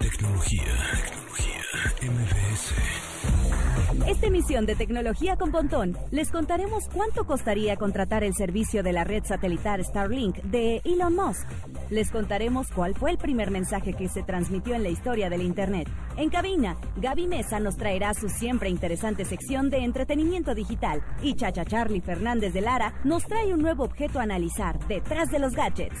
Tecnología, tecnología, MBS. Esta emisión de Tecnología con Pontón les contaremos cuánto costaría contratar el servicio de la red satelital Starlink de Elon Musk. Les contaremos cuál fue el primer mensaje que se transmitió en la historia del Internet. En cabina, Gaby Mesa nos traerá su siempre interesante sección de entretenimiento digital y Chacha Charlie Fernández de Lara nos trae un nuevo objeto a analizar detrás de los gadgets.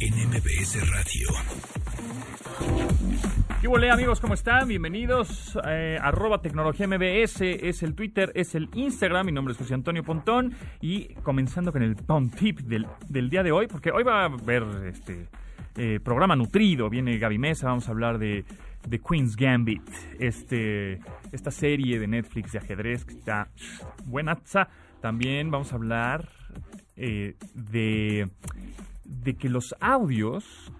en MBS Radio. ¿Qué huele, amigos? ¿Cómo están? Bienvenidos. Eh, arroba tecnología MBS es el Twitter, es el Instagram. Mi nombre es José Antonio Pontón. Y comenzando con el Pound Tip del, del día de hoy, porque hoy va a haber este eh, programa nutrido. Viene Gaby Mesa, vamos a hablar de, de Queen's Gambit, este, esta serie de Netflix de ajedrez que está buena. También vamos a hablar eh, de de que los audios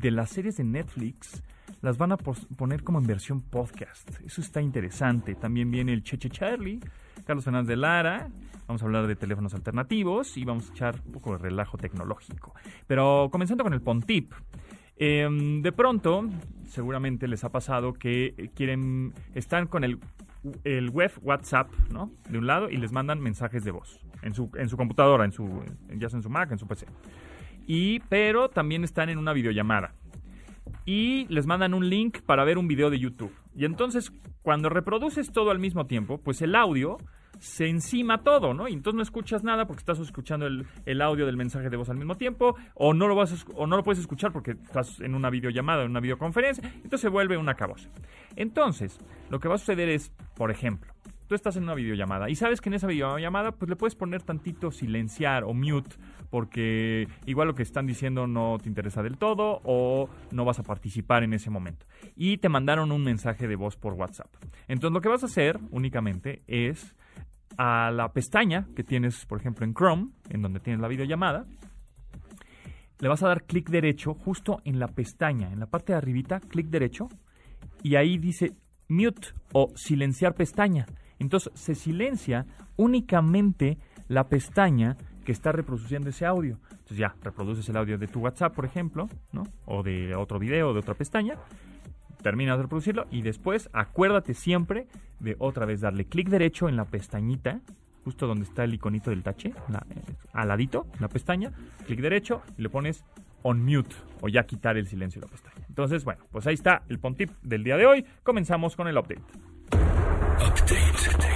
de las series de Netflix las van a poner como en versión podcast. Eso está interesante. También viene el Cheche Charlie, Carlos Fernández de Lara. Vamos a hablar de teléfonos alternativos y vamos a echar un poco de relajo tecnológico. Pero comenzando con el Pontip. Em, de pronto, seguramente les ha pasado que quieren, están con el, el web WhatsApp, ¿no? De un lado y les mandan mensajes de voz en su, en su computadora, en su, ya sea en su Mac, en su PC y pero también están en una videollamada. Y les mandan un link para ver un video de YouTube. Y entonces, cuando reproduces todo al mismo tiempo, pues el audio se encima todo, ¿no? Y entonces no escuchas nada porque estás escuchando el, audio del mensaje de voz al mismo tiempo, o no, lo vas o no lo puedes escuchar porque estás en una videollamada, en una videoconferencia, entonces se vuelve una cabosa. Entonces, lo que va a suceder es, por ejemplo, tú estás en una videollamada y sabes que en esa videollamada pues le puedes poner tantito silenciar o mute porque igual lo que están diciendo no te interesa del todo o no vas a participar en ese momento. Y te mandaron un mensaje de voz por WhatsApp. Entonces lo que vas a hacer únicamente es a la pestaña que tienes, por ejemplo, en Chrome, en donde tienes la videollamada, le vas a dar clic derecho justo en la pestaña, en la parte de arribita, clic derecho, y ahí dice mute o silenciar pestaña. Entonces se silencia únicamente la pestaña que está reproduciendo ese audio. Entonces ya, reproduces el audio de tu WhatsApp, por ejemplo, ¿no? O de otro video, de otra pestaña. Terminas de reproducirlo y después acuérdate siempre de otra vez darle clic derecho en la pestañita, justo donde está el iconito del tache, la, eh, al ladito, la pestaña, clic derecho y le pones on mute o ya quitar el silencio de la pestaña. Entonces, bueno, pues ahí está el Pontip del día de hoy. Comenzamos con el update. Update.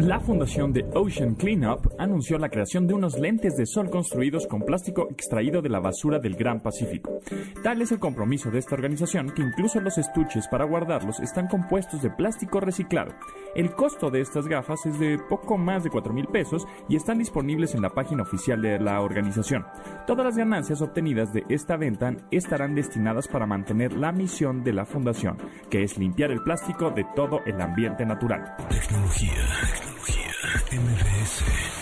La fundación de Ocean Cleanup anunció la creación de unos lentes de sol construidos con plástico extraído de la basura del Gran Pacífico. Tal es el compromiso de esta organización que incluso los estuches para guardarlos están compuestos de plástico reciclado. El costo de estas gafas es de poco más de 4 mil pesos y están disponibles en la página oficial de la organización. Todas las ganancias obtenidas de esta venta estarán destinadas para mantener la misión de la fundación, que es limpiar el plástico de todo el ambiente natural. MBS.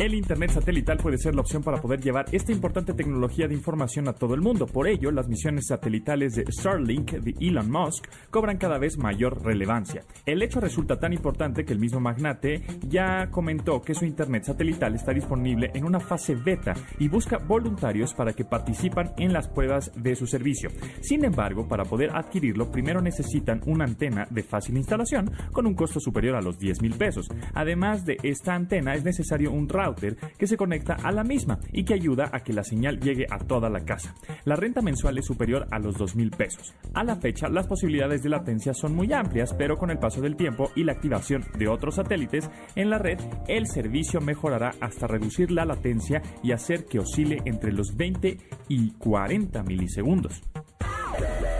El Internet satelital puede ser la opción para poder llevar esta importante tecnología de información a todo el mundo. Por ello, las misiones satelitales de Starlink de Elon Musk cobran cada vez mayor relevancia. El hecho resulta tan importante que el mismo magnate ya comentó que su Internet satelital está disponible en una fase beta y busca voluntarios para que participan en las pruebas de su servicio. Sin embargo, para poder adquirirlo, primero necesitan una antena de fácil instalación con un costo superior a los 10 mil pesos. Además de esta antena, es necesario un router que se conecta a la misma y que ayuda a que la señal llegue a toda la casa. La renta mensual es superior a los 2 mil pesos. A la fecha, las posibilidades de latencia son muy amplias, pero con el paso del tiempo y la activación de otros satélites en la red, el servicio mejorará hasta reducir la latencia y hacer que oscile entre los 20 y 40 milisegundos.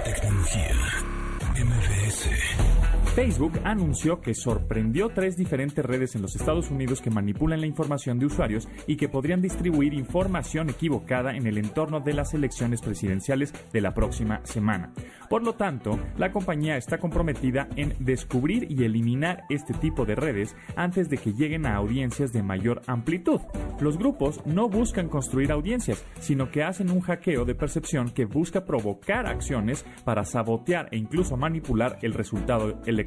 Tecnología. Facebook anunció que sorprendió tres diferentes redes en los Estados Unidos que manipulan la información de usuarios y que podrían distribuir información equivocada en el entorno de las elecciones presidenciales de la próxima semana. Por lo tanto, la compañía está comprometida en descubrir y eliminar este tipo de redes antes de que lleguen a audiencias de mayor amplitud. Los grupos no buscan construir audiencias, sino que hacen un hackeo de percepción que busca provocar acciones para sabotear e incluso manipular el resultado electoral.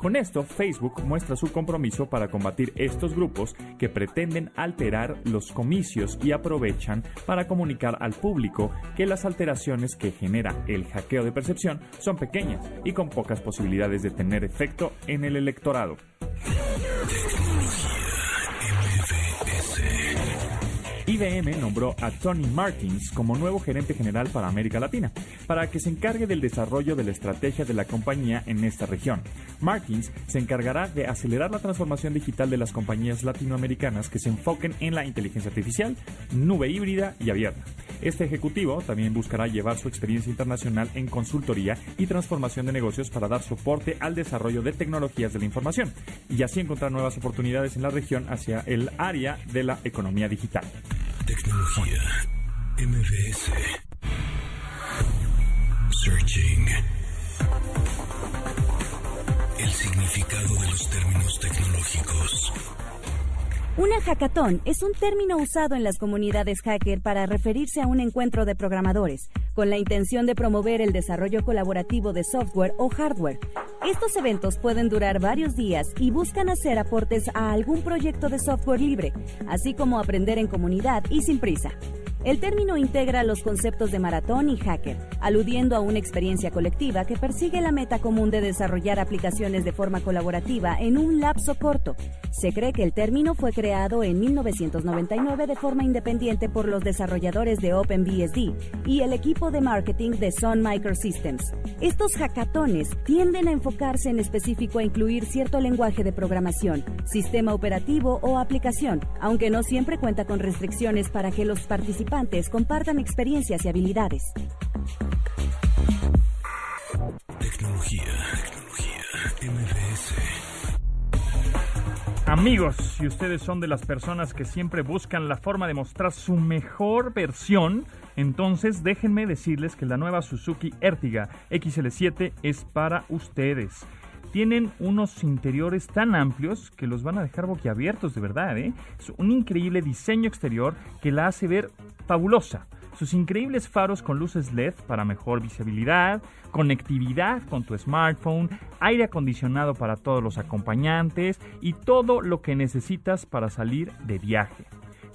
Con esto, Facebook muestra su compromiso para combatir estos grupos que pretenden alterar los comicios y aprovechan para comunicar al público que las alteraciones que genera el hackeo de percepción son pequeñas y con pocas posibilidades de tener efecto en el electorado. IBM nombró a Tony Martins como nuevo gerente general para América Latina, para que se encargue del desarrollo de la estrategia de la compañía en esta región. Martins se encargará de acelerar la transformación digital de las compañías latinoamericanas que se enfoquen en la inteligencia artificial, nube híbrida y abierta. Este ejecutivo también buscará llevar su experiencia internacional en consultoría y transformación de negocios para dar soporte al desarrollo de tecnologías de la información y así encontrar nuevas oportunidades en la región hacia el área de la economía digital. Tecnología. MBS. Searching. El significado de los términos tecnológicos. Una hackathon es un término usado en las comunidades hacker para referirse a un encuentro de programadores, con la intención de promover el desarrollo colaborativo de software o hardware. Estos eventos pueden durar varios días y buscan hacer aportes a algún proyecto de software libre, así como aprender en comunidad y sin prisa. El término integra los conceptos de maratón y hacker, aludiendo a una experiencia colectiva que persigue la meta común de desarrollar aplicaciones de forma colaborativa en un lapso corto. Se cree que el término fue creado en 1999 de forma independiente por los desarrolladores de OpenBSD y el equipo de marketing de Sun Microsystems. Estos hackatones tienden a enfocarse en específico a incluir cierto lenguaje de programación, sistema operativo o aplicación, aunque no siempre cuenta con restricciones para que los participantes compartan experiencias y habilidades. Tecnología. Tecnología. MBS. Amigos, si ustedes son de las personas que siempre buscan la forma de mostrar su mejor versión, entonces déjenme decirles que la nueva Suzuki Ertiga XL7 es para ustedes tienen unos interiores tan amplios que los van a dejar boquiabiertos de verdad. ¿eh? Es un increíble diseño exterior que la hace ver fabulosa. Sus increíbles faros con luces LED para mejor visibilidad, conectividad con tu smartphone, aire acondicionado para todos los acompañantes y todo lo que necesitas para salir de viaje.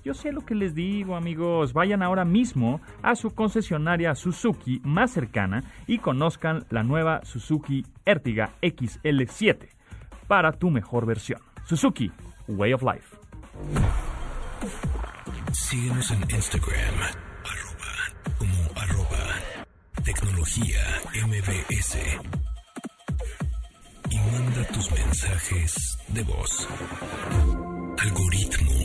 Yo sé lo que les digo, amigos. Vayan ahora mismo a su concesionaria Suzuki más cercana y conozcan la nueva Suzuki Ertiga XL7 para tu mejor versión. Suzuki, Way of Life. Síguenos en Instagram, arroba, como arroba, tecnología MBS. Y manda tus mensajes de voz. Algoritmo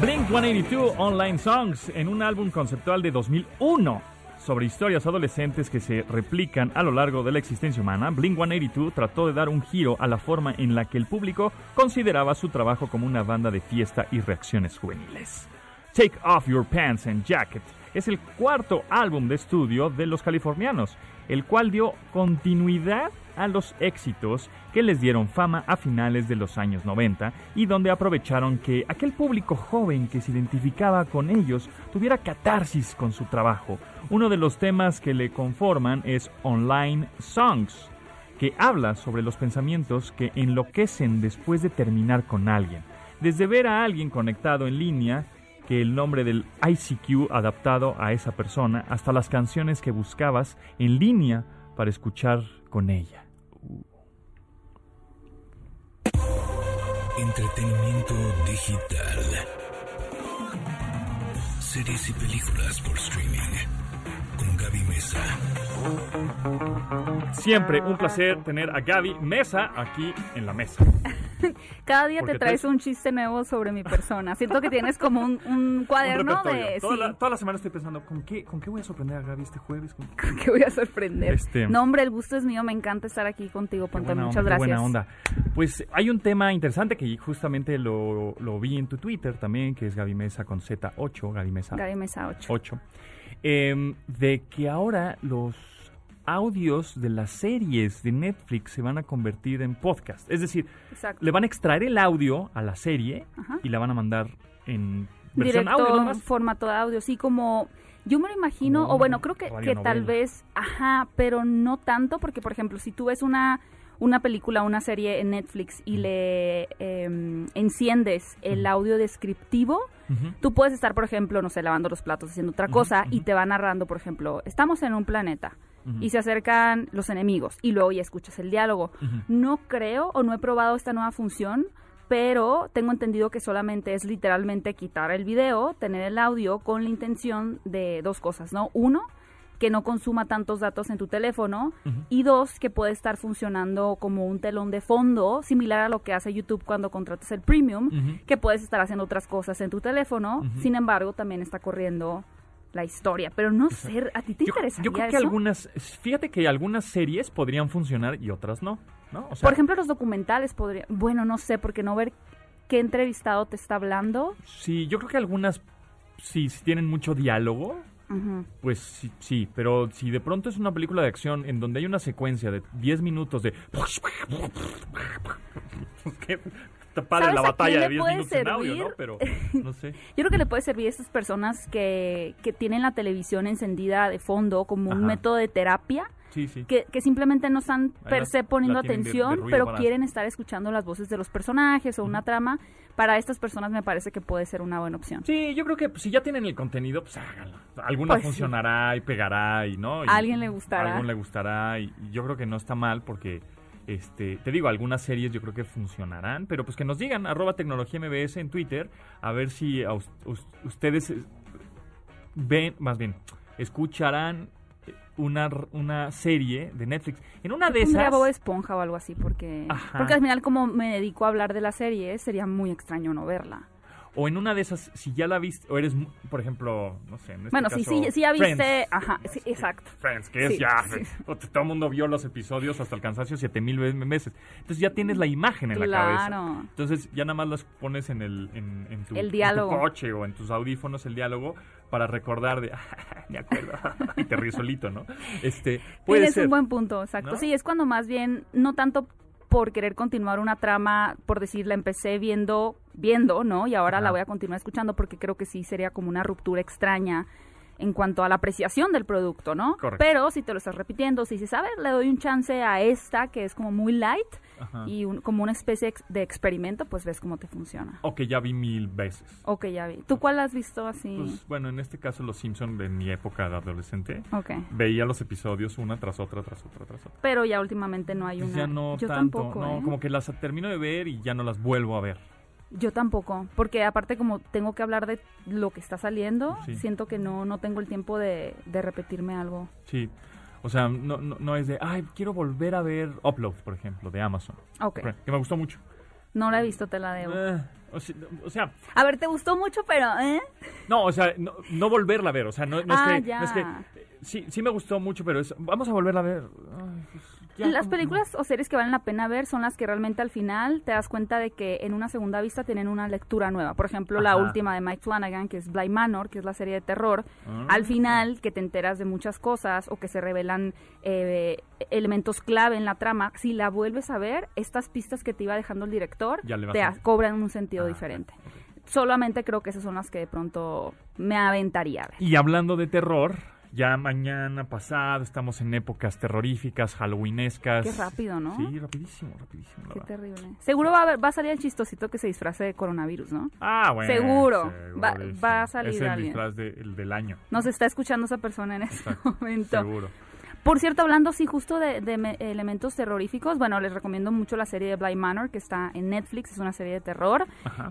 Blink 182 Online Songs en un álbum conceptual de 2001 sobre historias adolescentes que se replican a lo largo de la existencia humana, Blink 182 trató de dar un giro a la forma en la que el público consideraba su trabajo como una banda de fiesta y reacciones juveniles. Take Off Your Pants and Jacket es el cuarto álbum de estudio de los californianos, el cual dio continuidad a los éxitos que les dieron fama a finales de los años 90 y donde aprovecharon que aquel público joven que se identificaba con ellos tuviera catarsis con su trabajo. Uno de los temas que le conforman es Online Songs, que habla sobre los pensamientos que enloquecen después de terminar con alguien. Desde ver a alguien conectado en línea, que el nombre del ICQ adaptado a esa persona, hasta las canciones que buscabas en línea para escuchar con ella. Entretenimiento digital. Series y películas por streaming. Con Gaby Mesa. Siempre un placer tener a Gaby Mesa aquí en la mesa. Cada día Porque te traes un chiste nuevo sobre mi persona. Siento que tienes como un, un cuaderno de... Toda, sí, la, toda la semana estoy pensando, ¿con qué, ¿con qué voy a sorprender a Gaby este jueves? ¿Con qué- voy a sorprender. Este- No, hombre, el gusto es mío. Me encanta estar aquí contigo, Pontón. Muchas onda, gracias. buena onda. Pues hay un tema interesante que justamente lo, lo vi en tu Twitter también, que es Gaby Mesa con Z8, Gaby Mesa Gaby Mesa 8. 8, em, de que ahora los audios de las series de Netflix se van a convertir en podcast. Es decir, Exacto. le van a extraer el audio a la serie Ajá. y la van a mandar en versión Directo, audio nomás. formato de audio. Sí, como... Yo me lo imagino, o bueno, creo que, que tal vez, ajá, pero no tanto, porque por ejemplo, si tú ves una, una película, una serie en Netflix y le em, enciendes el audio descriptivo. Tú puedes estar, por ejemplo, no sé, lavando los platos, haciendo otra cosa y te va narrando, por ejemplo, estamos en un planeta Y se acercan los enemigos y luego ya escuchas el diálogo. No creo o no he probado esta nueva función, pero tengo entendido que solamente es literalmente quitar el video, tener el audio con la intención de dos cosas, ¿no? Uno, que no consuma tantos datos en tu teléfono y dos, que puede estar funcionando como un telón de fondo, similar a lo que hace YouTube cuando contratas el premium, que puedes estar haciendo otras cosas en tu teléfono, sin embargo, también está corriendo la historia. Pero no sé, ¿a ti te Yo, interesaría yo creo que eso? algunas, fíjate que algunas series podrían funcionar y otras no, ¿no? O sea, Por ejemplo, los documentales podrían... Bueno, no sé, porque no ver qué entrevistado te está hablando. sí, yo creo que algunas sí, sí tienen mucho diálogo, pues sí, sí, pero si de pronto es una película de acción en donde hay una secuencia de 10 minutos de... está padre ¿Sabes la batalla de le 10 puede minutos en audio, ¿no? Pero, no sé. Yo creo que le puede servir a estas personas que, que tienen la televisión encendida de fondo como un método de terapia. Sí, sí. Que, que simplemente no están per se poniendo de- de atención, pero para- quieren estar escuchando las voces de los personajes o una trama. Para estas personas me parece que puede ser una buena opción. Sí, yo creo que pues, si ya tienen el contenido, pues háganlo. Alguna Pues sí. funcionará y pegará y no. Y A alguien le gustará. A alguien le gustará y yo creo que no está mal porque, este, te digo, algunas series yo creo que funcionarán, pero pues que nos digan, arroba tecnología MBS en Twitter, a ver si a us- us- ustedes eh, ven, más bien, escucharán eh, una, una serie de Netflix. En una de esas... Bob Esponja o algo así, porque, Ajá. porque al final como me dedico a hablar de la serie, sería muy extraño no verla. O en una de esas, si ya la viste, o eres, por ejemplo, no sé, en este bueno, caso, sí, sí ya viste, Friends. ajá, sí, exacto. Friends, que es Sí, ya, sí. todo el mundo vio los episodios hasta el cansancio siete mil veces. Entonces ya tienes la imagen en la cabeza. Claro. Entonces ya nada más las pones en el en, en tu, El en tu diálogo. coche o en tus audífonos el diálogo para recordar de, me acuerdo, y te ríes solito, ¿no? Este, puede Tienes ser. un buen punto, exacto. ¿No? Sí, es cuando más bien, no tanto por querer continuar una trama, por decir, la empecé viendo, viendo, ¿no? Y ahora Ajá. la voy a continuar escuchando porque creo que sí sería como una ruptura extraña en cuanto a la apreciación del producto, ¿no? Correcto. Pero si te lo estás repitiendo, si dices, a ver, le doy un chance a esta que es como muy light Ajá. y un- como una especie de experimento, pues ves cómo te funciona. O que ya vi mil veces. Ok, ya vi. ¿Tú cuál has visto así? Pues, bueno, en este caso Los Simpson de mi época de adolescente, ok. veía los episodios una tras otra, tras otra, tras otra. Pero ya últimamente no hay Pues una. ya no Yo tanto, tampoco, no, ¿eh? como que las termino de ver y ya no las vuelvo a ver. Yo tampoco, porque aparte como tengo que hablar de lo que está saliendo, Sí. siento que no, no tengo el tiempo de, de repetirme algo. Sí. O sea, no, no, no es de, ay, quiero volver a ver Upload, por ejemplo, de Amazon. Ok, Que me gustó mucho. no la he visto, te la debo. Eh, o, sea, o sea, A ver, ¿te gustó mucho, pero, eh? no, o sea, no, no volverla a ver. O sea, no, no Ah, es que. ya. es que eh, sí, sí me gustó mucho, pero es, vamos a volverla a ver. Ay, pues, ya, Las como- películas o series que valen la pena ver son las que realmente al final te das cuenta de que en una segunda vista tienen una lectura nueva. Por ejemplo, la última de Mike Flanagan, que es Bly Manor, que es la serie de terror. Ah. Al final, que te enteras de muchas cosas o que se revelan eh, elementos clave en la trama, si la vuelves a ver, estas pistas que te iba dejando el director te a- cobran un sentido Ah, diferente. Solamente creo que esas son las que de pronto me aventaría a ver. Y hablando de terror, ya mañana pasado estamos en épocas terroríficas, halloweenescas. Qué rápido, ¿no? Sí, rapidísimo, rapidísimo. Qué terrible. Seguro va a, haber- va a salir el chistosito que se disfrace de coronavirus, ¿no? Ah, bueno. Seguro. Va- a salir Es el alguien. disfraz de- el del año. Nos está escuchando esa persona en este Exacto, momento. Seguro. Por cierto, hablando sí justo de, de me- elementos terroríficos, bueno, les recomiendo mucho la serie de Bly Manor, que está en Netflix, es una serie de terror,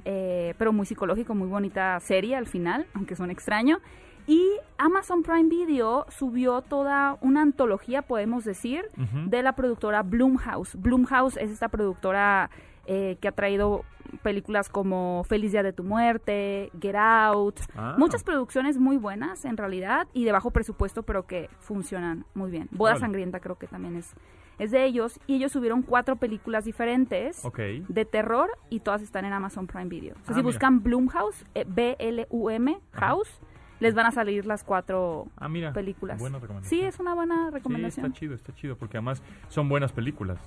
eh, pero muy psicológico, muy bonita serie al final, aunque suena extraño. Y Amazon Prime Video subió toda una antología, podemos decir, de la productora Blumhouse. Blumhouse es esta productora eh, que ha traído películas como Feliz Día de tu Muerte, Get Out, Ah. muchas producciones muy buenas en realidad y de bajo presupuesto, pero que funcionan muy bien. Boda. Sangrienta creo que también es, es de ellos y ellos subieron cuatro películas diferentes de terror y todas están en Amazon Prime Video. O sea, Ah, si mira. buscan Blumhouse, eh, B-L-U-M. House, les van a salir las cuatro Ah, mira. películas. Buena recomendación. Sí, es una buena Sí, recomendación. está chido, está chido, porque además son buenas películas.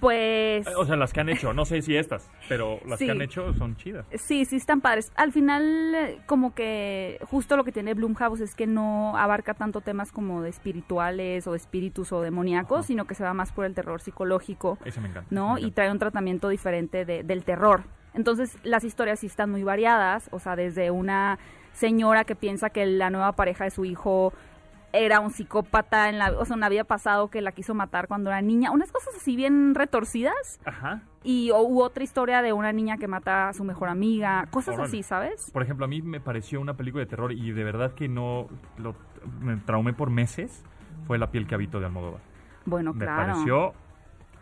Pues Eh, O sea, las que han hecho, no sé si estas, pero las Sí. que han hecho son chidas. sí, sí están padres. Al final, como que justo lo que tiene Blumhouse es que no abarca tanto temas como de espirituales o de espíritus o demoníacos, Ajá. sino que se va más por el terror psicológico, Ese me encanta. ¿no? me Y trae un tratamiento diferente de- del terror. Entonces, las historias sí están muy variadas, o sea, desde una señora que piensa que la nueva pareja de su hijo era un psicópata en la, o sea, una vida pasado que la quiso matar cuando era niña, unas cosas así bien retorcidas Ajá. y o, u otra historia de una niña que mata a su mejor amiga, cosas así, ¿sabes? Por ejemplo, a mí me pareció una película de terror y de verdad que no lo, me traumé por meses. Fue La piel que habito de Almodóvar. Bueno, me claro. pareció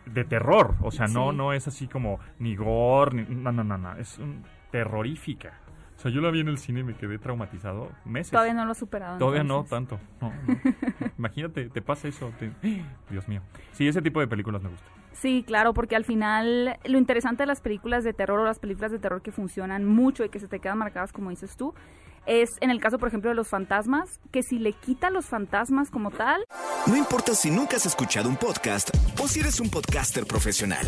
de terror. O sea, no, no es así como ni gore, ni, no, no, no, no. Es un- terrorífica. O sea, yo la vi en el cine y me quedé traumatizado meses. Todavía no lo he superado. Todavía no tanto. No, no. Imagínate, te pasa eso. te- Dios mío. Sí, ese tipo de películas me gustan. Sí, claro, porque al final lo interesante de las películas de terror o las películas de terror que funcionan mucho y que se te quedan marcadas, como dices tú, es en el caso, por ejemplo, de los fantasmas, que si le quita los fantasmas como tal, No importa si nunca has escuchado un podcast o si eres un podcaster profesional.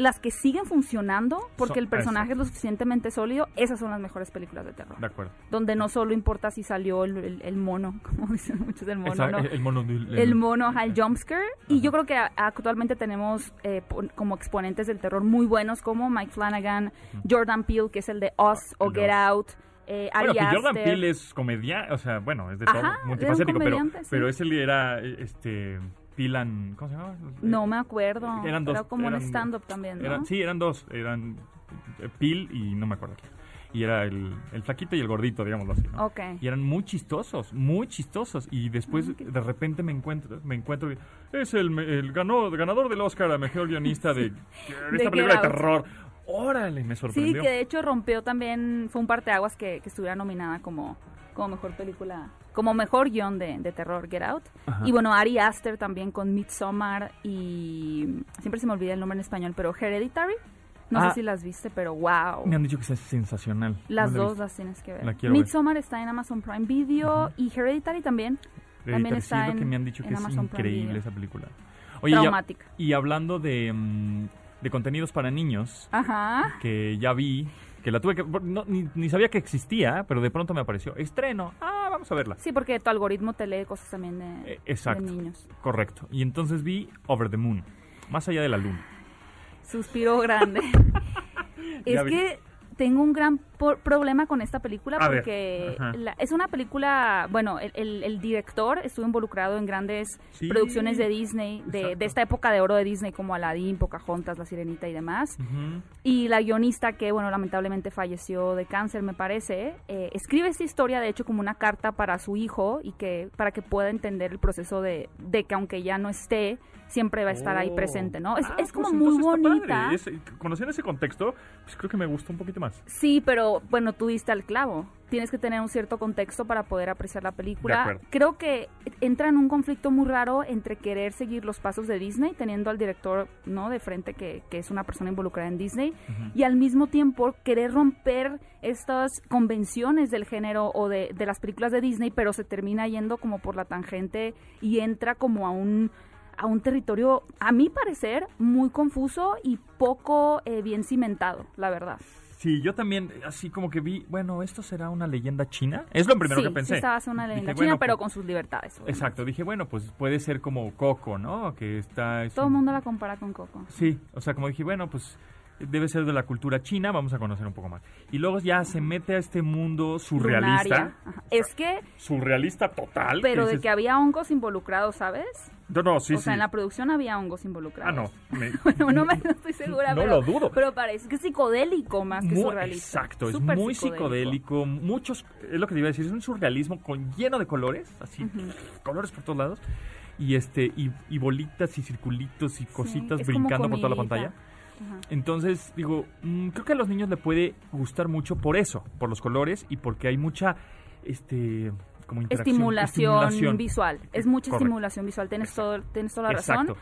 Las que siguen funcionando porque el personaje exacto. es lo suficientemente sólido, esas son las mejores películas de terror. De acuerdo. Donde no solo importa si salió el, el- el mono, como dicen muchos, el mono, Esa- no. el, mono. El, el mono, ajá, el jumpscare. Y yo creo que a- actualmente tenemos eh, como exponentes del terror muy buenos como Mike Flanagan, Jordan Peele, que es el de Us o El de Get. Out, eh, Bueno, que Jordan Aster. Peele es comedia, o sea, bueno, es de todo, multifacético, pero, comediante, sí. pero ese era, este, Pilan, ¿cómo se llama? No Eh, me acuerdo. Eran dos. Era como un stand-up también, ¿no? eran- sí, eran dos, eran eh, Pil y no me acuerdo quién. Y era el, el flaquito y el gordito, digámoslo así, ¿no? Ok. Y eran muy chistosos, muy chistosos. Y después, Ah, de repente, me encuentro, me encuentro es el, el ganó, ganador del Oscar a mejor guionista de, de esta Get película de terror. Órale, me Sí, sorprendió. que de hecho rompió también, fue un parteaguas que, que estuviera nominada como, como mejor película, como mejor guion de, de terror, Get Out. Ajá. Y bueno, Ari Aster también con Midsommar y siempre se me olvida el nombre en español, pero Hereditary. No Ah. sé si las viste, pero wow. Me han dicho que es sensacional. Las No la he dos las tienes que ver. La quiero ver. Midsommar está en Amazon Prime Video y Hereditary también. También Hereditary, está es lo que en- me han dicho en que es Amazon increíble esa película. Oye, Traumática. y hablando de, mm, de contenidos para niños, Ajá. que ya vi, que la tuve que... no, ni, ni sabía que existía, pero de pronto me apareció. Estreno. Ah, vamos a verla. Sí, porque tu algoritmo te lee cosas también de, Eh, exacto. de niños. Correcto. Y entonces vi Over the Moon, más allá de la luna. Suspiro grande. Es que tengo un gran por- problema con esta película A porque la- es una película, bueno, el, el- el director estuvo involucrado en grandes Sí, producciones de Disney, de, de esta época de oro de Disney como Aladdin, Pocahontas, La Sirenita y demás. Ujú. Y la guionista, que bueno, lamentablemente falleció de cáncer, me parece, eh, escribe esta historia, de hecho, como una carta para su hijo y que para que pueda entender el proceso de, de que aunque ya no esté, siempre va a estar ahí Oh. presente, ¿no? Es, Ah, es como pues muy bonita. Es- conociendo ese contexto, pues creo que me gustó un poquito más. Sí, pero bueno, tú diste al clavo. Tienes que tener un cierto contexto para poder apreciar la película. Creo que entra en un conflicto muy raro entre querer seguir los pasos de Disney, teniendo al director no de frente que, que es una persona involucrada en Disney, y al mismo tiempo querer romper estas convenciones del género o de, de las películas de Disney, pero se termina yendo como por la tangente y entra como a un a un territorio, a mi parecer, muy confuso y poco eh, bien cimentado, la verdad. Sí, yo también, así como que vi, bueno, ¿esto será una leyenda china? Es lo primero sí, que pensé. sí estaba una Dije, leyenda bueno, china, pero pues- con sus libertades. obviamente. Exacto, dije, bueno, pues puede ser como Coco, ¿no? Que está... es Todo el un- mundo la compara con Coco. Sí, o sea, como dije, bueno, pues debe ser de la cultura china, vamos a conocer un poco más. Y luego ya se mete a este mundo surrealista. Es que, Surrealista total. pero de dices, que había hongos involucrados, ¿sabes? No, no, sí, o sea, sí. en la producción había hongos Ah, involucrados. no. me- Bueno, no, me, no estoy segura, No pero, lo dudo. pero parece que es psicodélico más que Muy- surrealista. Exacto, es muy psicodélico, muchos, es lo que te iba a decir, es un surrealismo con lleno de colores, así, colores por todos lados, y este, y, y bolitas y circulitos y cositas brincando por toda la pantalla. Ajá. Entonces, digo, mm, creo que a los niños le puede gustar mucho por eso, por los colores y porque hay mucha, este, como. Estimulación, estimulación. visual. Es mucha Correcto. estimulación visual. Tienes, todo, tienes toda la Exacto. razón.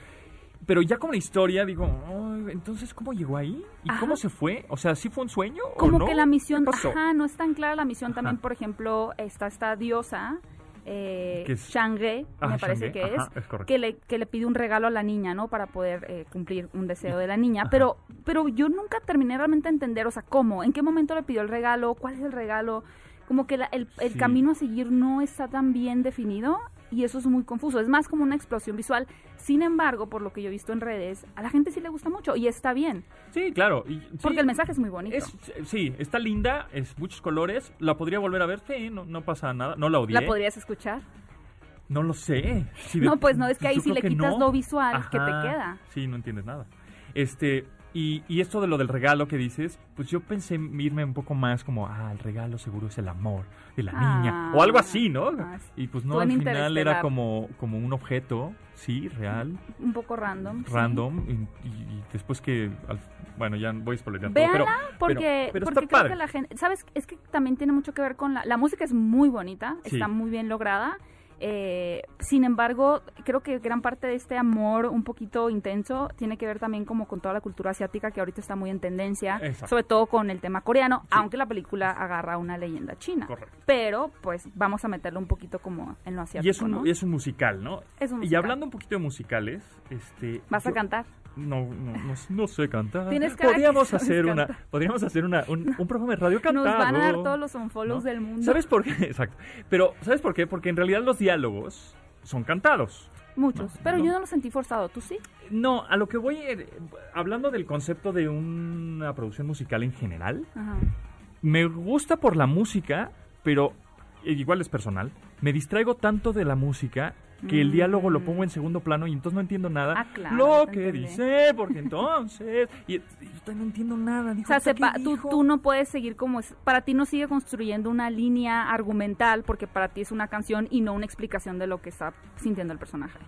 Pero ya como la historia, digo, "Ay, entonces, ¿cómo llegó ahí? ¿Y Ajá. cómo se fue? O sea, ¿sí fue un sueño o Como no? que la misión, ajá, no es tan clara la misión. También, por ejemplo, está esta diosa, eh, Shangre, Ah, me parece que ajá, es, que le, que le pide un regalo a la niña, ¿no? Para poder eh, cumplir un deseo de la niña. Pero, pero yo nunca terminé realmente de entender, o sea, ¿cómo? ¿En qué momento le pidió el regalo? ¿Cuál es el regalo? Como que la- el, el Sí. camino a seguir no está tan bien definido y eso es muy confuso. Es más como una explosión visual. Sin embargo, por lo que yo he visto en redes, a la gente sí le gusta mucho y está bien. Sí, claro. y- sí, Porque el mensaje es muy bonito. es, sí, está linda, es muchos colores. ¿La podría volver a ver? Sí, no, no pasa nada. No la odié. ¿La podrías escuchar? No lo sé. De- No, pues no, es que ahí si le que quitas no. lo visual, ¿qué te Ajá, queda? Sí, no entiendes nada. Este, y, y esto de lo del regalo que dices, pues yo pensé en irme un poco más como, ah, el regalo seguro es el amor de la niña. O algo así, ¿no? Ah. Y pues no, al final era como, como un objeto, sí, real, Un poco random. random. Y, y- y después que, al- bueno, ya voy a spoilear todo, pero... Véanla porque, pero- pero porque creo padre. que la gente, sabes, es que también tiene mucho que ver con la, la música es muy bonita, Sí. está muy bien lograda. Eh, sin embargo, creo que gran parte de este amor un poquito intenso tiene que ver también como con toda la cultura asiática que ahorita está muy en tendencia, Exacto. sobre todo con el tema coreano, aunque la película agarra una leyenda china. Correcto. Pero pues vamos a meterlo un poquito como en lo asiático, Y es un, ¿no? y es un musical, ¿no? Es un Y hablando un poquito de musicales, este... ¿Vas a cantar? No, no, no, no sé cantar. Podríamos hacer una, cantar. podríamos hacer una, un, un programa de radio Nos cantado. van a dar todos los unfollows ¿no? del mundo. ¿Sabes por qué? Exacto. Pero, ¿sabes por qué? Porque en realidad los diálogos son cantados. Muchos, pero yo no lo sentí forzado, ¿tú sí? No, a lo que voy, eh, hablando del concepto de una producción musical en general, Ajá. me gusta por la música, pero eh, igual es personal. Me distraigo tanto de la música que el Mm. diálogo lo pongo en segundo plano y entonces no entiendo nada. Ah, claro, lo que entendí. dice, porque entonces... Y, y yo no entiendo nada. Dijo, O sea, ¿hasta sepa- tú, tú no puedes seguir como es, para ti no sigue construyendo una línea argumental porque para ti es una canción y no una explicación de lo que está sintiendo el personaje.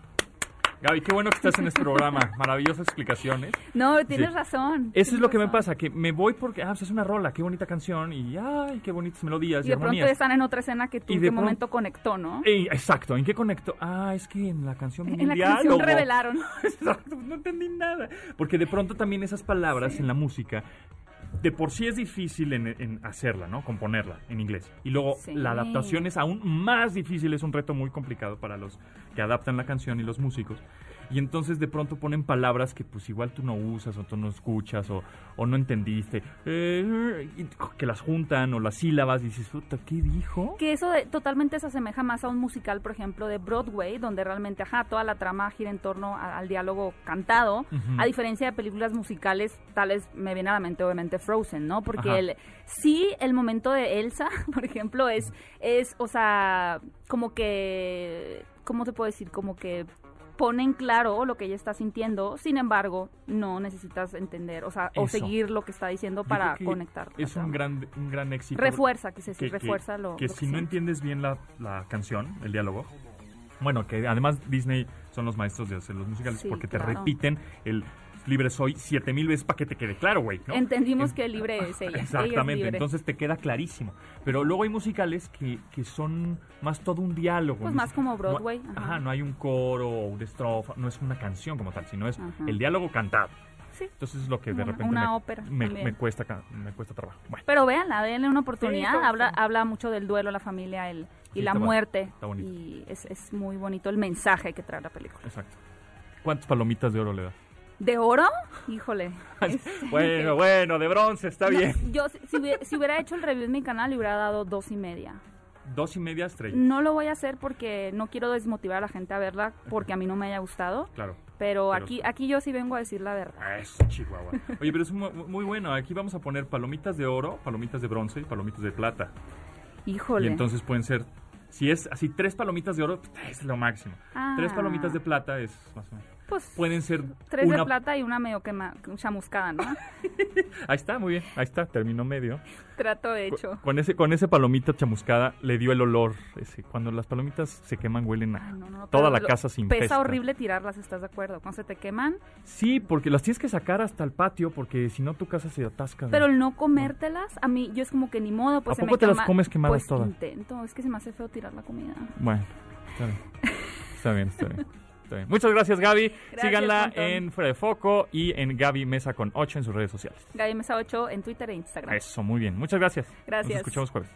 Gaby, qué bueno que estás en este programa. Maravillosas explicaciones. No, tienes Sí. razón. Eso es lo que me pasa, que me voy porque, ah, pues es una rola, qué bonita canción, y ay, qué bonitas melodías y, Y de pronto armonías. están en otra escena que tú Y en de qué pronto- momento conectó, ¿no? Ey, exacto, ¿en qué conecto? Ah, es que en la canción En la un canción diálogo. revelaron. Exacto, no entendí nada. Porque de pronto también esas palabras en la música, de por sí es difícil en, en hacerla, ¿no? Componerla en inglés. Y luego Sí. la adaptación es aún más difícil, es un reto muy complicado para los que adaptan la canción y los músicos. Y entonces de pronto ponen palabras que pues igual tú no usas o tú no escuchas o, o no entendiste. Eh, que las juntan o las sílabas y dices, puta, ¿qué dijo? Que eso de- totalmente se asemeja más a un musical, por ejemplo, de Broadway, donde realmente, ajá, toda la trama gira en torno a- al diálogo cantado, a diferencia de películas musicales, tales me viene a la mente obviamente Frozen, ¿no? Porque el, sí, el momento de Elsa, por ejemplo, es, es, o sea, como que, ¿cómo te puedo decir? Como que ponen claro lo que ella está sintiendo, sin embargo, no necesitas entender, o sea, o seguir lo que está diciendo para que conectar. Es un gran, un gran éxito. Refuerza, quise decir, que- que- refuerza lo que lo si no entiendes bien la, la canción, el diálogo, bueno, que además Disney son los maestros de hacer los musicales Sí, porque te claro. repiten el libre soy siete mil veces para que te quede claro, güey, ¿no? Entendimos En- que libre es ella. ella es Exactamente, libre. entonces te queda clarísimo. Pero luego hay musicales que, que son más todo un diálogo. Pues ¿no? más como No- Broadway, ajá. ajá. no hay un coro o una estrofa, no es una canción como tal, sino es Ajá. el diálogo cantado. Sí. Entonces es lo que de Una- repente una me, ópera me, me cuesta, me cuesta trabajo. Bueno. Pero véanla, denle una oportunidad. Sí, habla, habla mucho del duelo, la familia el, y Sí, la está muerte. está bonito. Y es, es muy bonito el mensaje que trae la película. Exacto. ¿Cuántas palomitas de oro le das? ¿De oro? Híjole. bueno, bueno, de bronce, está No, bien. Yo, si, si hubiera, si hubiera hecho el review en mi canal, le hubiera dado dos y media. Dos y media estrellas. No lo voy a hacer porque no quiero desmotivar a la gente a verla porque a mí no me haya gustado. Claro. Pero, Pero- aquí, aquí yo sí vengo a decir la verdad. Eso, Chihuahua. Oye, pero es muy, muy bueno. Aquí vamos a poner palomitas de oro, palomitas de bronce y palomitas de plata. Híjole. Y entonces pueden ser, si es así, tres palomitas de oro, es lo máximo. Ah. Tres palomitas de plata es más o menos. Pues Pueden ser tres una... de plata y una medio quema, chamuscada, ¿no? Ahí está, muy bien. Ahí está, terminó medio. Trato hecho. Con, con ese, con ese palomita chamuscada le dio el olor. Ese. Cuando las palomitas se queman, huelen a... Ay, no, no, Toda la casa se Pesa infesta. horrible tirarlas, ¿estás de acuerdo? Cuando se te queman. Sí, porque las tienes que sacar hasta el patio porque si no tu casa se atasca. Pero el no comértelas, a mí, yo es como que ni modo, pues ¿A se poco me te las comes quemadas pues todas? intento, es que se me hace feo tirar la comida. Bueno, está bien. Está bien, está bien. Muchas gracias, Gaby. Gracias, Síganla montón. en Fuera de Foco y en Gaby Mesa con 8 en sus redes sociales. Gaby Mesa 8 en Twitter e Instagram. Eso, muy bien. Muchas gracias. Gracias. Nos escuchamos jueves.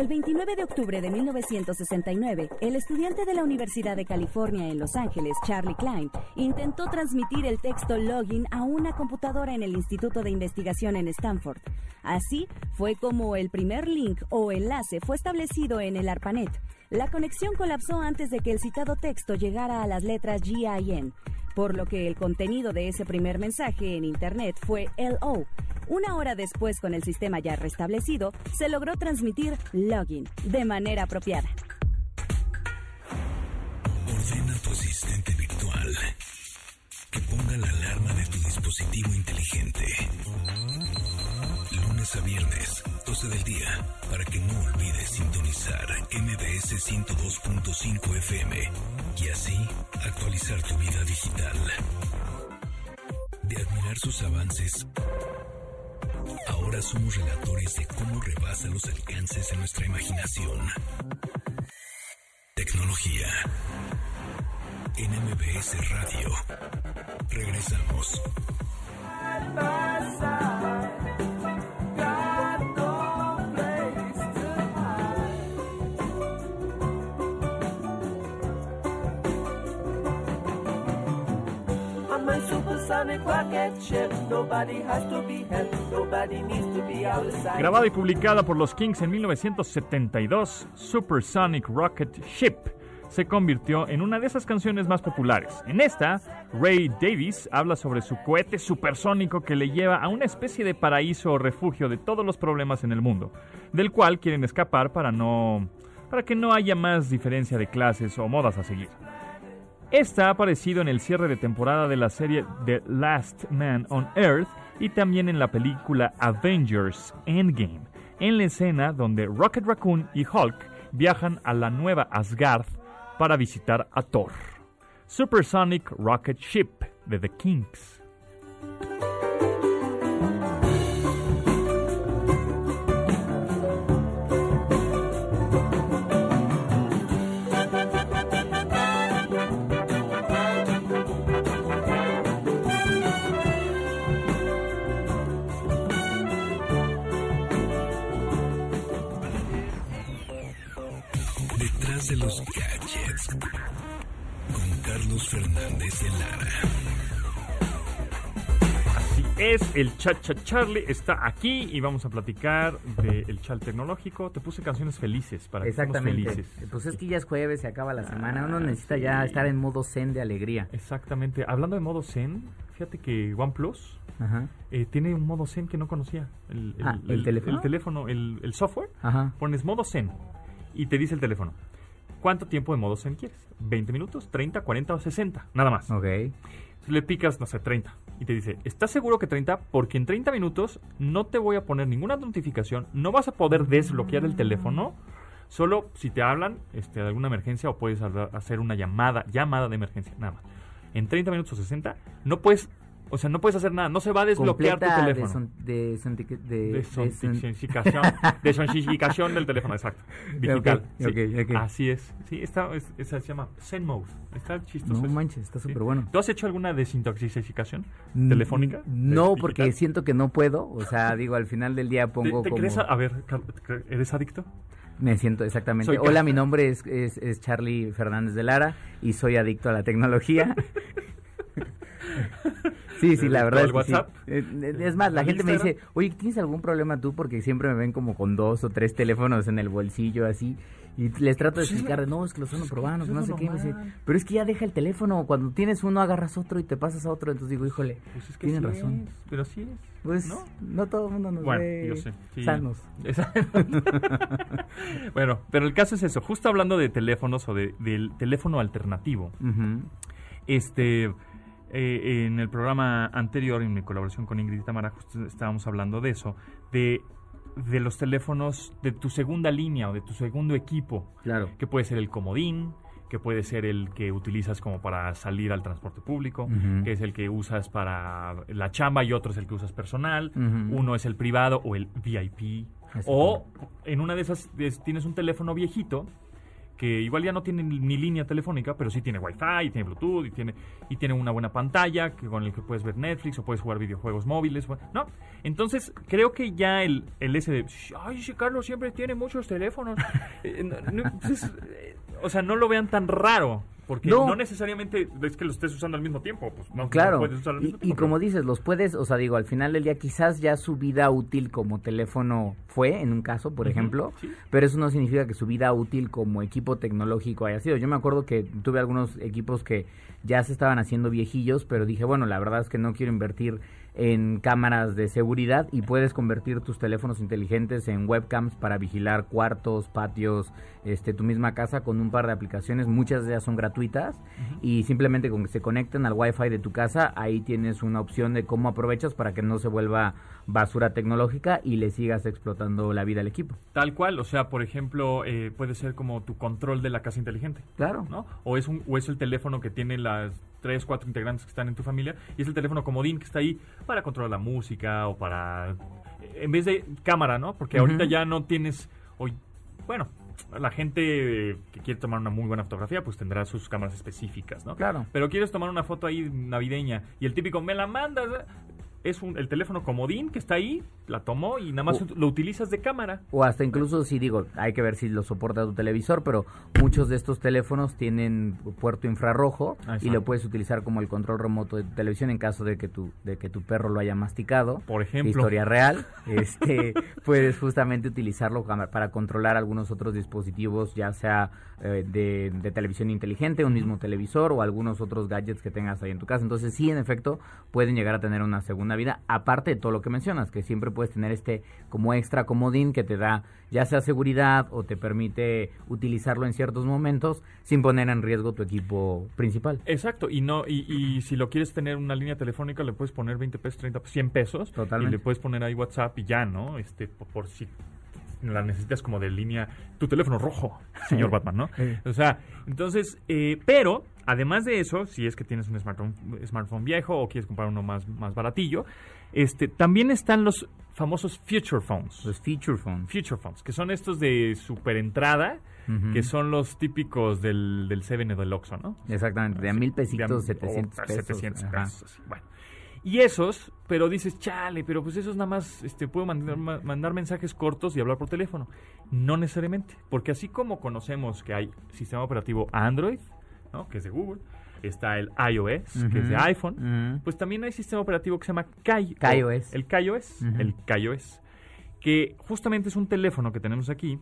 El 29 de octubre de 1969, el estudiante de la Universidad de California en Los Ángeles, Charlie Klein, intentó transmitir el texto login a una computadora en el Instituto de Investigación en Stanford. Así fue como el primer link o enlace fue establecido en el ARPANET. La conexión colapsó antes de que el citado texto llegara a las letras GIN, por lo que el contenido de ese primer mensaje en Internet fue LO. Una hora después, con el sistema ya restablecido, se logró transmitir login de manera apropiada. Ordena tu asistente virtual que ponga la alarma de tu dispositivo inteligente. Lunes a viernes, 12 del día, para que no olvides sintonizar MBS 102.5 FM y así actualizar tu vida digital. De admirar sus avances, ahora somos relatores de cómo rebasa los alcances de nuestra imaginación. Tecnología en MBS Radio. Regresamos. On Grabada y publicada por los Kings en 1972, Supersonic Rocket Ship se convirtió en una de esas canciones más populares. En esta, Ray Davis habla sobre su cohete supersónico que le lleva a una especie de paraíso o refugio de todos los problemas en el mundo, del cual quieren escapar para no para que no haya más diferencia de clases o modas a seguir. Esta ha aparecido en el cierre de temporada de la serie The Last Man on Earth y también en la película Avengers Endgame, en la escena donde Rocket Raccoon y Hulk viajan a la nueva Asgard para visitar a Thor. Supersonic Rocket Ship de The Kings. Con Carlos Fernández de Lara. Así es, el Chacha Charlie está aquí y vamos a platicar del chal tecnológico. Te puse canciones felices para que estemos Exactamente. felices. Pues es que ya es jueves, se acaba la semana. Uno necesita ya estar en modo zen de alegría. Exactamente. Hablando de modo Zen, fíjate que OnePlus Ajá. eh, tiene un modo Zen que no conocía. El, Ah, ¿el teléfono? El teléfono, el, el software. Ajá. Pones modo Zen y te dice el teléfono. ¿Cuánto tiempo de modo Zen quieres? ¿20 minutos? ¿30, 40 o 60? Nada más. Ok. Le picas, no sé, 30. Y te dice, ¿estás seguro que 30? Porque en 30 minutos no te voy a poner ninguna notificación, no vas a poder desbloquear el teléfono, solo si te hablan este, de alguna emergencia o puedes hacer una llamada, llamada de emergencia, nada más. En 30 minutos o 60 no puedes O sea, no puedes hacer nada, no se va a desbloquear tu teléfono. de- deson- Desontificación, del teléfono, exacto. Digital. Ok, sí. ok, ok. Así es. Sí, está, es- esa se llama Zen Mode. Está chistoso. No manches, está Sí. súper bueno. ¿Tú has hecho alguna desintoxicación telefónica? No, De- porque siento que no puedo. O sea, digo, al final del día ¿Te, pongo te como... crees a, a ver, ¿eres adicto? Me siento exactamente. Soy Hola, mi nombre es, es, es Charlie Fernández de Lara y soy adicto a la tecnología. Sí, sí, la ¿Adicto verdad es que WhatsApp? sí. Eh, Es más, la ¿Al gente me dice, oye, ¿tienes algún problema tú? Porque siempre me ven como con dos o tres teléfonos en el bolsillo así. Y les trato de explicar, no, es que los que eso no sé qué. Me dice, pero es que ya deja el teléfono. Cuando tienes uno, agarras otro y te pasas a otro. Entonces digo, híjole, Pues es que tienen sí razón. es, pero sí es. Pues ¿no? no, todo el mundo nos Bueno, ve yo sé. sí. sanos. Bueno, pero el caso es eso. Justo hablando de teléfonos o de, del teléfono alternativo. Este, eh, en el programa anterior, en mi colaboración con Ingrid Tamara, estábamos hablando de eso, de, de los teléfonos de tu segunda línea o de tu segundo equipo, Claro. que puede ser el comodín, que puede ser el que utilizas como para salir al transporte público, que es el que usas para la chamba y otro es el que usas personal, uno es el privado o el VIP, o en una de esas es- tienes un teléfono viejito que igual ya no tiene ni, línea telefónica, pero sí tiene Wi-Fi, y tiene Bluetooth, y tiene, y tiene una buena pantalla que, con el que puedes ver Netflix o puedes jugar videojuegos móviles. ¿No? Entonces, creo que ya el, el ese de, ay, Carlos siempre tiene muchos teléfonos. Eh, eh, o sea, no lo vean tan raro, porque no. No. necesariamente es que lo estés usando al mismo tiempo. Pues, no, no Claro, puedes usarlo al y, mismo y tiempo, como pero- dices, los puedes, o sea, digo, al final del día quizás ya su vida útil como teléfono fue, en un caso, por ejemplo, sí. pero eso no significa que su vida útil como equipo tecnológico haya sido. Yo me acuerdo que tuve algunos equipos que ya se estaban haciendo viejillos, pero dije, bueno, la verdad es que no quiero invertir en cámaras de seguridad y puedes convertir tus teléfonos inteligentes en webcams para vigilar cuartos, patios, este, tu misma casa con un par de aplicaciones, muchas de ellas son gratuitas y simplemente con que se conecten al wifi de tu casa, ahí tienes una opción de cómo aprovechas para que no se vuelva basura tecnológica y le sigas explotando la vida al equipo. Tal cual, o sea, por ejemplo, eh, puede ser como tu control de la casa inteligente. Claro. ¿no? O es, un, o es el teléfono que tiene las tres, cuatro integrantes que están en tu familia y es el teléfono comodín que está ahí para controlar la música o para... En vez de cámara, ¿no? Porque ahorita ya no tienes... Hoy, bueno, la gente eh, que quiere tomar una muy buena fotografía pues tendrá sus cámaras específicas, ¿no? Claro. Pero quieres tomar una foto ahí navideña y el típico, me la mandas... Es un, el teléfono comodín que está ahí, la tomó y nada más O- lo utilizas de cámara. O hasta incluso si digo, hay que ver si lo soporta tu televisor, pero muchos de estos teléfonos tienen puerto infrarrojo Ah, y lo puedes utilizar como el control remoto de tu televisión en caso de que tu, de que tu perro lo haya masticado. Por ejemplo. Historia real. Este, puedes justamente utilizarlo para controlar algunos otros dispositivos, ya sea eh, de, de televisión inteligente, un mismo televisor o algunos otros gadgets que tengas ahí en tu casa. Entonces sí, en efecto, pueden llegar a tener una segunda vida, aparte de todo lo que mencionas, que siempre puedes tener este como extra comodín que te da ya sea seguridad o te permite utilizarlo en ciertos momentos sin poner en riesgo tu equipo principal. Exacto, y no y, y si lo quieres tener una línea telefónica le puedes poner 20 pesos, 30 pesos, 100 pesos Totalmente. y le puedes poner ahí WhatsApp y ya, ¿no? Este por, por si la necesitas como de línea tu teléfono rojo, señor Batman, ¿no? Sí. O sea, entonces, eh, pero además de eso, si es que tienes un smartphone, smartphone viejo o quieres comprar uno más más baratillo, este también están los famosos future phones. Los feature phones. Future phones, que son estos de super entrada, que son los típicos del, del Seven o del Oxxo, ¿no? Exactamente, de a mil pesitos, De a- 700 o pesos. 700 ajá. pesos, Bueno. Y esos, pero dices, chale, pero pues esos nada más, este, puedo mandar, ma- mandar mensajes cortos y hablar por teléfono. No necesariamente, porque así como conocemos que hay sistema operativo Android, ¿no? Que es de Google, está el iOS, que es de iPhone, pues también hay sistema operativo que se llama Kai- KaiOS. o El KaiOS, el KaiOS, que justamente es un teléfono que tenemos aquí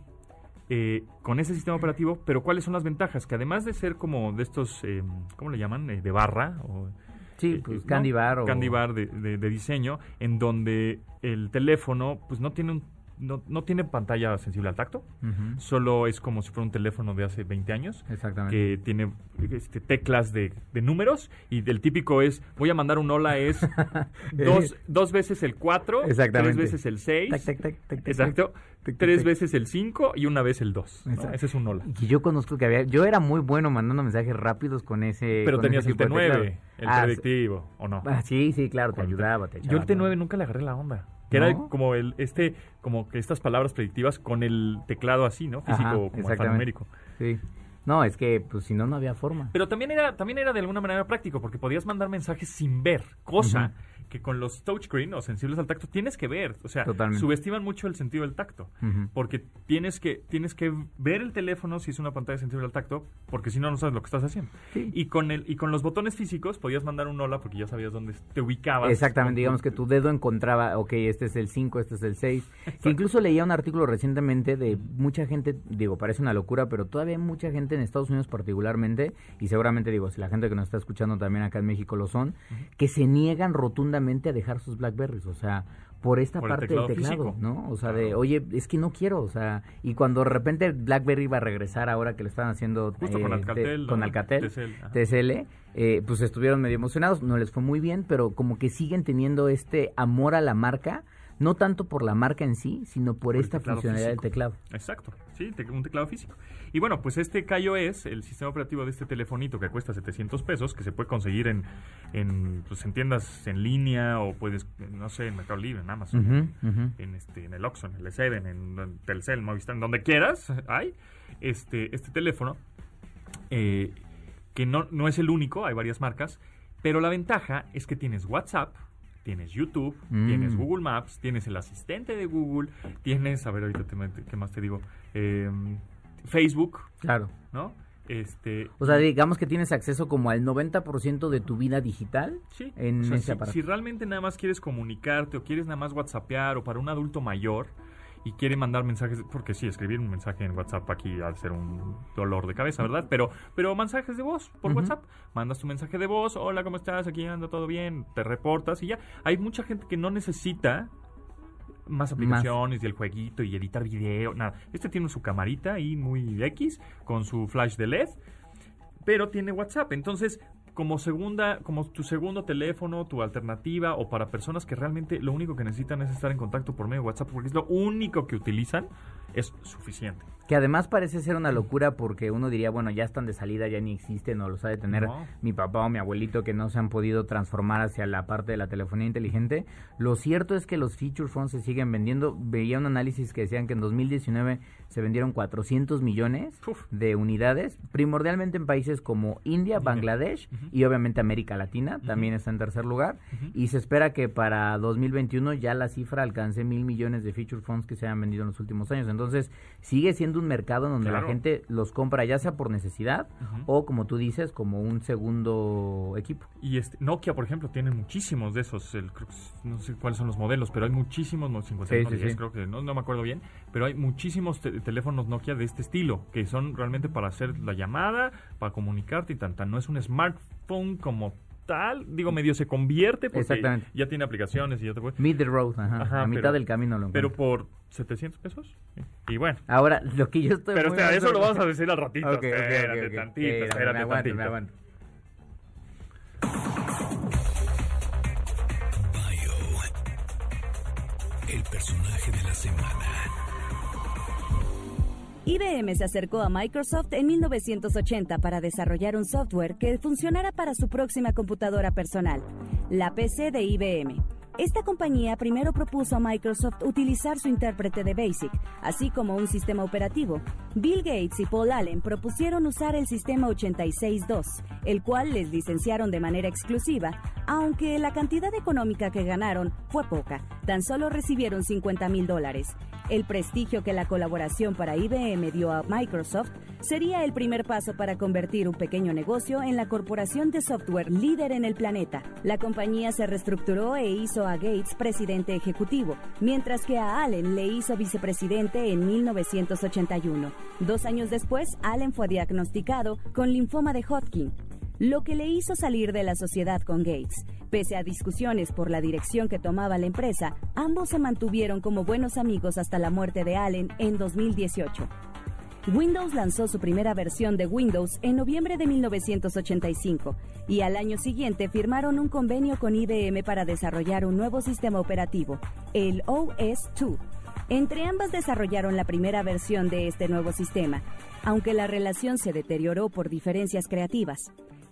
eh, con ese sistema operativo, pero ¿cuáles son las ventajas? Que además de ser como de estos, eh, ¿cómo le llaman? Eh, de barra o... Sí, eh, pues ¿no? Candy Bar o... Candy bar de, de- de diseño, en donde el teléfono pues no tiene un no, no tiene pantalla sensible al tacto, solo es como si fuera un teléfono de hace 20 años. Exactamente. Que tiene este, teclas de, de números y del típico es, voy a mandar un hola es dos, dos veces el 4, Exactamente. tres veces el 6, Tac, tac, tac, tac, tac, exacto, tres veces el 5 y una vez el 2. Exacto. Ese es un hola. Y yo conozco que había, yo era muy bueno mandando mensajes rápidos con ese. Pero con tenías ese el tipo de T9, teclado. el Ah, predictivo, ¿o no? ah, sí, sí, claro, te ayudaba, te Yo el echaba, T9 ¿no? nunca le agarré la onda. Que ¿No? era como el este como que estas palabras predictivas con el teclado así, ¿no? Físico Ajá, como alfanumérico. Sí. No, es que pues si no no había forma. Pero también era también era de alguna manera práctico porque podías mandar mensajes sin ver, cosa que con los touchscreen o sensibles al tacto tienes que ver, o sea, Totalmente. subestiman mucho el sentido del tacto, porque tienes que tienes que ver el teléfono si es una pantalla sensible al tacto, porque si no no sabes lo que estás haciendo. Sí. Y con el y con los botones físicos podías mandar un hola porque ya sabías dónde te ubicabas. Exactamente, Con- digamos que tu dedo encontraba, ok, este es el 5, este es el 6. Que incluso leía un artículo recientemente de mucha gente, digo, parece una locura, pero todavía hay mucha gente en Estados Unidos particularmente, y seguramente digo, si la gente que nos está escuchando también acá en México lo son, que se niegan rotundamente a dejar sus Blackberries, o sea, por esta Por parte teclado del teclado, físico. ¿no? O sea, de, oye, es que no quiero, o sea, y cuando de repente BlackBerry iba a regresar ahora que lo están haciendo Justo con eh, Alcatel, te- con. Alcatel. TCL, eh, pues estuvieron medio emocionados, no les fue muy bien, pero como que siguen teniendo este amor a la marca, no tanto por la marca en sí, sino por, esta funcionalidad físico. del teclado. Exacto, sí, un teclado físico. Y bueno, pues este KaiOS, el sistema operativo de este telefonito que cuesta 700 pesos, que se puede conseguir en, en, pues, en tiendas en línea o puedes, no sé, en Mercado Libre, en Amazon, en, este, en el Oxxo, en el S7, en, en Telcel, Movistar, en donde quieras, hay este, este teléfono, eh, que no, no es el único, hay varias marcas, pero la ventaja es que tienes WhatsApp, tienes YouTube, Mm. tienes Google Maps, tienes el asistente de Google, tienes, a ver, ahorita te- ¿qué más te digo? Eh, Facebook, Claro. ¿no? Este, O sea, digamos que tienes acceso como al 90% de tu vida digital Sí, en o sea, ese si, si realmente nada más quieres comunicarte o quieres nada más whatsappear o para un adulto mayor y quiere mandar mensajes, porque sí, escribir un mensaje en WhatsApp aquí al ser un dolor de cabeza, ¿verdad? Pero, pero mensajes de voz por. WhatsApp, mandas tu mensaje de voz, hola, ¿cómo estás? Aquí anda todo bien, te reportas y ya. Hay mucha gente que no necesita más aplicaciones y el jueguito y editar video, nada. Este tiene su camarita ahí muy X con su flash de LED pero tiene WhatsApp. Entonces, como segunda, como tu segundo teléfono, tu alternativa, o para personas que realmente lo único que necesitan es estar en contacto por medio de WhatsApp, porque es lo único que utilizan, es suficiente. Que además parece ser una locura porque uno diría, bueno, ya están de salida, ya ni existen, o los ha de tener No. mi papá o mi abuelito que no se han podido transformar hacia la parte de la telefonía inteligente. Lo cierto es que los feature phones se siguen vendiendo. Veía un análisis que decían que en 2019 se vendieron 400 millones Uf. de unidades, primordialmente en países como India, India. Bangladesh y obviamente América Latina, también está en tercer lugar. Y se espera que para 2021 ya la cifra alcance mil millones de feature phones que se hayan vendido en los últimos años. Entonces, sigue siendo un mercado en donde Claro. la gente los compra ya sea por necesidad o, como tú dices, como un segundo equipo. Y este, Nokia, por ejemplo, tiene muchísimos de esos. el- no sé cuáles son los modelos, pero hay muchísimos, no, 51, Sí, sí, 10, sí. creo que no, no me acuerdo bien, pero hay muchísimos te- teléfonos Nokia de este estilo, que son realmente para hacer la llamada, para comunicarte y tanta. No es un smartphone como tal, digo, medio se convierte porque Exactamente. ya tiene aplicaciones y ya te puede... Mid the road, ajá, Ajá, a mitad pero- del camino lo Pero encuentro. por 700 pesos. Y bueno. Ahora, lo que yo estoy Pero espera, eso lo vamos a decir al ratito. Ok, ok, ok, espérate ok. tantito, espérate me aguanto, tantito. me aguanto. El personaje de la semana. IBM se acercó a Microsoft en 1980 para desarrollar un software que funcionara para su próxima computadora personal, la PC de IBM. Esta compañía primero propuso a Microsoft utilizar su intérprete de BASIC, así como un sistema operativo. Bill Gates y Paul Allen propusieron usar el sistema 86.2, el cual les licenciaron de manera exclusiva, aunque la cantidad económica que ganaron fue poca, tan solo recibieron 50 mil dólares. El prestigio que la colaboración para IBM dio a Microsoft sería el primer paso para convertir un pequeño negocio en la corporación de software líder en el planeta. La compañía se reestructuró e hizo a Gates presidente ejecutivo, mientras que a Allen le hizo vicepresidente en 1981. Dos años después, Allen fue diagnosticado con linfoma de Hodgkin. lo que le hizo salir de la sociedad con Gates. Pese a discusiones por la dirección que tomaba la empresa, ambos se mantuvieron como buenos amigos hasta la muerte de Allen en 2018. Windows lanzó su primera versión de Windows en noviembre de 1985 y al año siguiente firmaron un convenio con IBM para desarrollar un nuevo sistema operativo, el OS2. Entre ambas desarrollaron la primera versión de este nuevo sistema, aunque la relación se deterioró por diferencias creativas.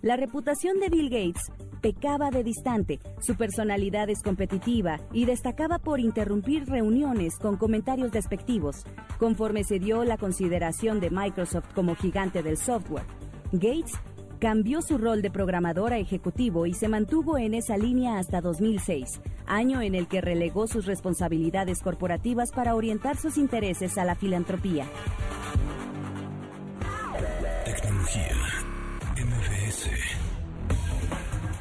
La reputación de Bill Gates pecaba de distante, su personalidad es competitiva y destacaba por interrumpir reuniones con comentarios despectivos, conforme se dio la consideración de Microsoft como gigante del software. Gates cambió su rol de programador a ejecutivo y se mantuvo en esa línea hasta 2006, año en el que relegó sus responsabilidades corporativas para orientar sus intereses a la filantropía. Tecnología.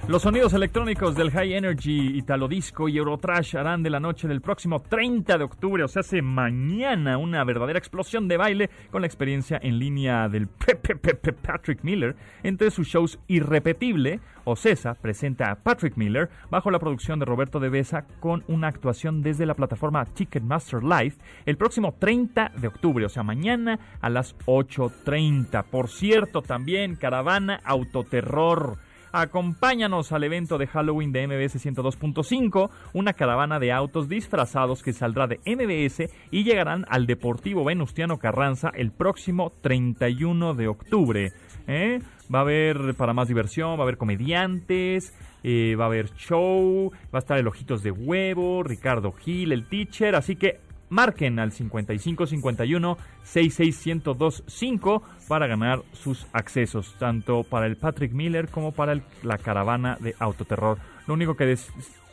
Los sonidos electrónicos del High Energy, Italo Disco y Eurotrash harán de la noche del próximo 30 de octubre, o sea, hace mañana, una verdadera explosión de baile con la experiencia en línea del Pepe Pepe Patrick Miller. Entre sus shows Irrepetible, Ocesa presenta a Patrick Miller bajo la producción de Roberto de Besa con una actuación desde la plataforma Ticketmaster Live el próximo 30 de octubre, o sea, mañana a las 8.30. Por cierto, también Caravana Autoterror. Acompáñanos al evento de Halloween de MBS 102.5, una caravana de autos disfrazados que saldrá de MBS y llegarán al Deportivo Venustiano Carranza el próximo 31 de octubre. ¿eh? Va a haber para más diversión, va a haber comediantes, eh, va a haber show, va a estar el Ojitos de Huevo, Ricardo Gil, el teacher, así que marquen al 5551 66125 para ganar sus accesos, tanto para el Patrick Miller como para la caravana de autoterror. Lo único que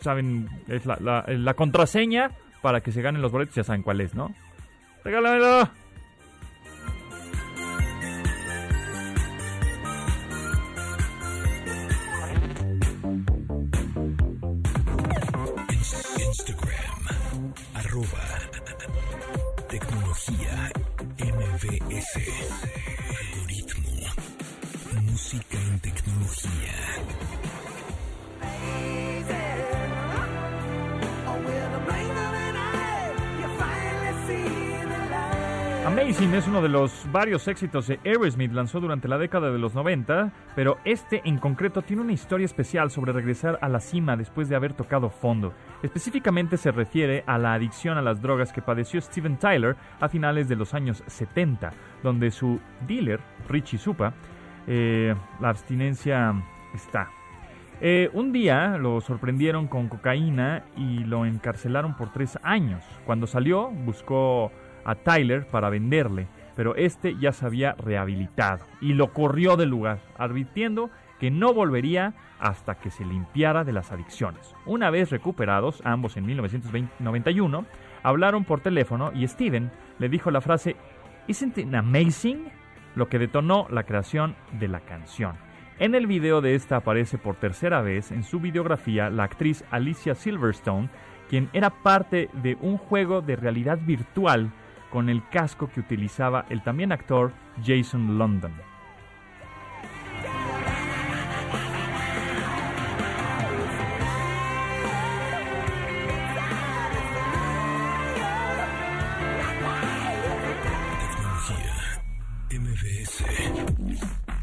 saben es la, la- la contraseña para que se ganen los boletos, ya saben cuál es, ¿no? ¡Regálamelo! Instagram. Arroba. Tecnología. MBS. Algoritmo. Música en tecnología. Amazing es uno de los varios éxitos que Aerosmith lanzó durante la década de los 90, pero este en concreto tiene una historia especial sobre regresar a la cima después de haber tocado fondo. Específicamente se refiere a la adicción a las drogas que padeció Steven Tyler a finales de los años 70, donde su dealer, Richie Supa, eh, la abstinencia está. Eh, un día lo sorprendieron con cocaína y lo encarcelaron por tres años. Cuando salió, buscó a Tyler para venderle, pero este ya se había rehabilitado y lo corrió del lugar, advirtiendo que no volvería hasta que se limpiara de las adicciones. Una vez recuperados, ambos en 1991, hablaron por teléfono y Steven le dijo la frase ¿Isn't it amazing? Lo que detonó la creación de la canción. En el video de esta aparece por tercera vez en su videografía la actriz Alicia Silverstone, quien era parte de un juego de realidad virtual con el casco que utilizaba el también actor Jason London.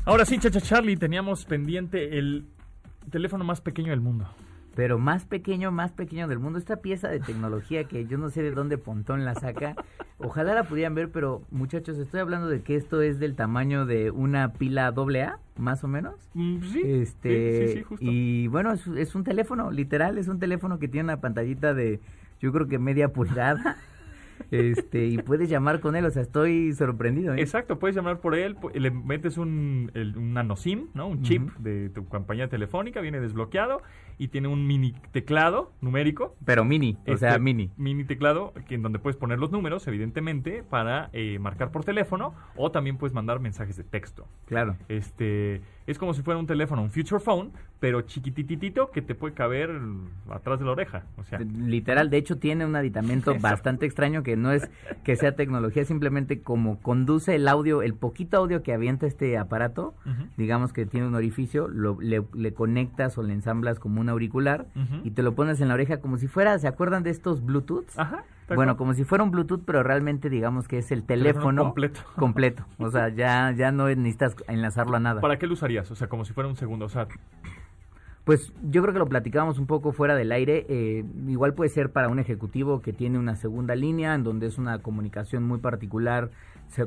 Ahora sí, Chacha Charlie, teníamos pendiente el teléfono más pequeño del mundo. Pero más pequeño, más pequeño del mundo. Esta pieza de tecnología que yo no sé de dónde Pontón la saca. Ojalá la pudieran ver, pero muchachos, estoy hablando de que esto es del tamaño de una pila AA, más o menos. Mm, sí, Este, sí, sí, sí, justo. y bueno, es, es un teléfono, literal, es un teléfono que tiene una pantallita de, yo creo que media pulgada. Este, y puedes llamar con él, o sea, estoy sorprendido. ¿eh? Exacto, puedes llamar por él, le metes un, el- un nano SIM, ¿no? Un chip de tu compañía telefónica, viene desbloqueado y tiene un mini teclado numérico. Pero mini, o sea, Este, mini. Mini teclado que en donde puedes poner los números, evidentemente, para eh, marcar por teléfono o también puedes mandar mensajes de texto. Claro. Este es como si fuera un teléfono, un future phone, pero chiquititito que te puede caber atrás de la oreja. O sea, Literal, de hecho tiene un aditamento Eso. bastante extraño que no es que sea tecnología, simplemente como conduce el audio, el poquito audio que avienta este aparato, digamos que tiene un orificio, lo, le, le conectas o le ensamblas como un auricular y te lo pones en la oreja como si fuera, ¿se acuerdan de estos Bluetooth? Ajá. Bueno, como si fuera un Bluetooth, pero realmente digamos que es el Teléfono teléfono, completo. completo. O sea, ya, ya no necesitas enlazarlo a nada. ¿Para qué lo usarías? O sea, como si fuera un segundo. O sea, Pues yo creo que lo platicábamos un poco fuera del aire. eh, igual puede ser para un ejecutivo que tiene una segunda línea, en donde es una comunicación muy particular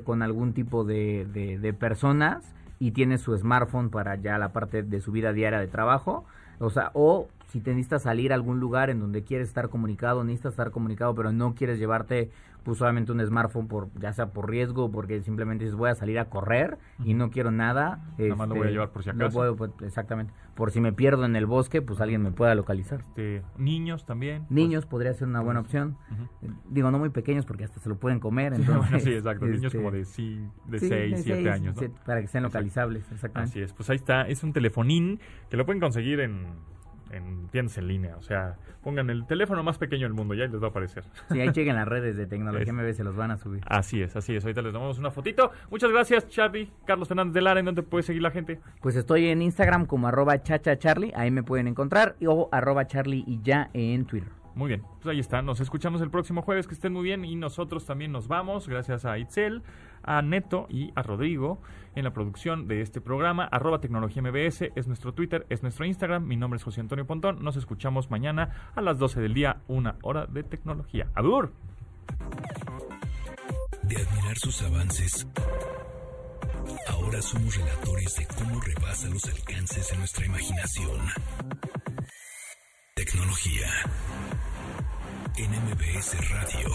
con algún tipo de- de personas y tiene su smartphone para ya la parte de su vida diaria de trabajo. O sea, o si te necesitas salir a algún lugar en donde quieres estar comunicado, necesitas estar comunicado, pero no quieres llevarte pues solamente un smartphone por ya sea por riesgo, porque simplemente dices voy a salir a correr y no quiero nada. Nada más lo voy a este, llevar por si no acaso. puedo, pues, exactamente. Por si me pierdo en el bosque, pues alguien me pueda localizar. este, niños también. Niños podría ser una buena opción. Digo, no muy pequeños porque hasta se lo pueden comer. Sí, Entonces, bueno, sí, exacto. Niños este, como de, sí, de sí, 6, 7 seis, años, ¿no? para que estén localizables, exactamente. Así es, pues ahí está, es un telefonín que lo pueden conseguir en, en tiendas en línea, o sea, pongan el teléfono más pequeño del mundo, ya les va a aparecer. Sí, ahí lleguen las redes de tecnología MB, se los van a subir. Así es, así es, ahorita les tomamos una fotito. Muchas gracias, Charlie, Carlos Fernández de Lara, ¿en dónde puede seguir la gente? Pues estoy en Instagram como arroba chachacharlie, ahí me pueden encontrar, o arroba charlie y ya en Twitter. Muy bien, pues ahí está, nos escuchamos el próximo jueves, que estén muy bien y nosotros también nos vamos, gracias a Itzel, a Neto y a Rodrigo en la producción de este programa, arroba tecnología MBS, es nuestro Twitter, es nuestro Instagram, mi nombre es José Antonio Pontón, nos escuchamos mañana a las 12 del día, una hora de tecnología. ¡Adur! De admirar sus avances, ahora somos relatores de cómo rebasa los alcances de nuestra imaginación. Tecnología. En MBS Radio.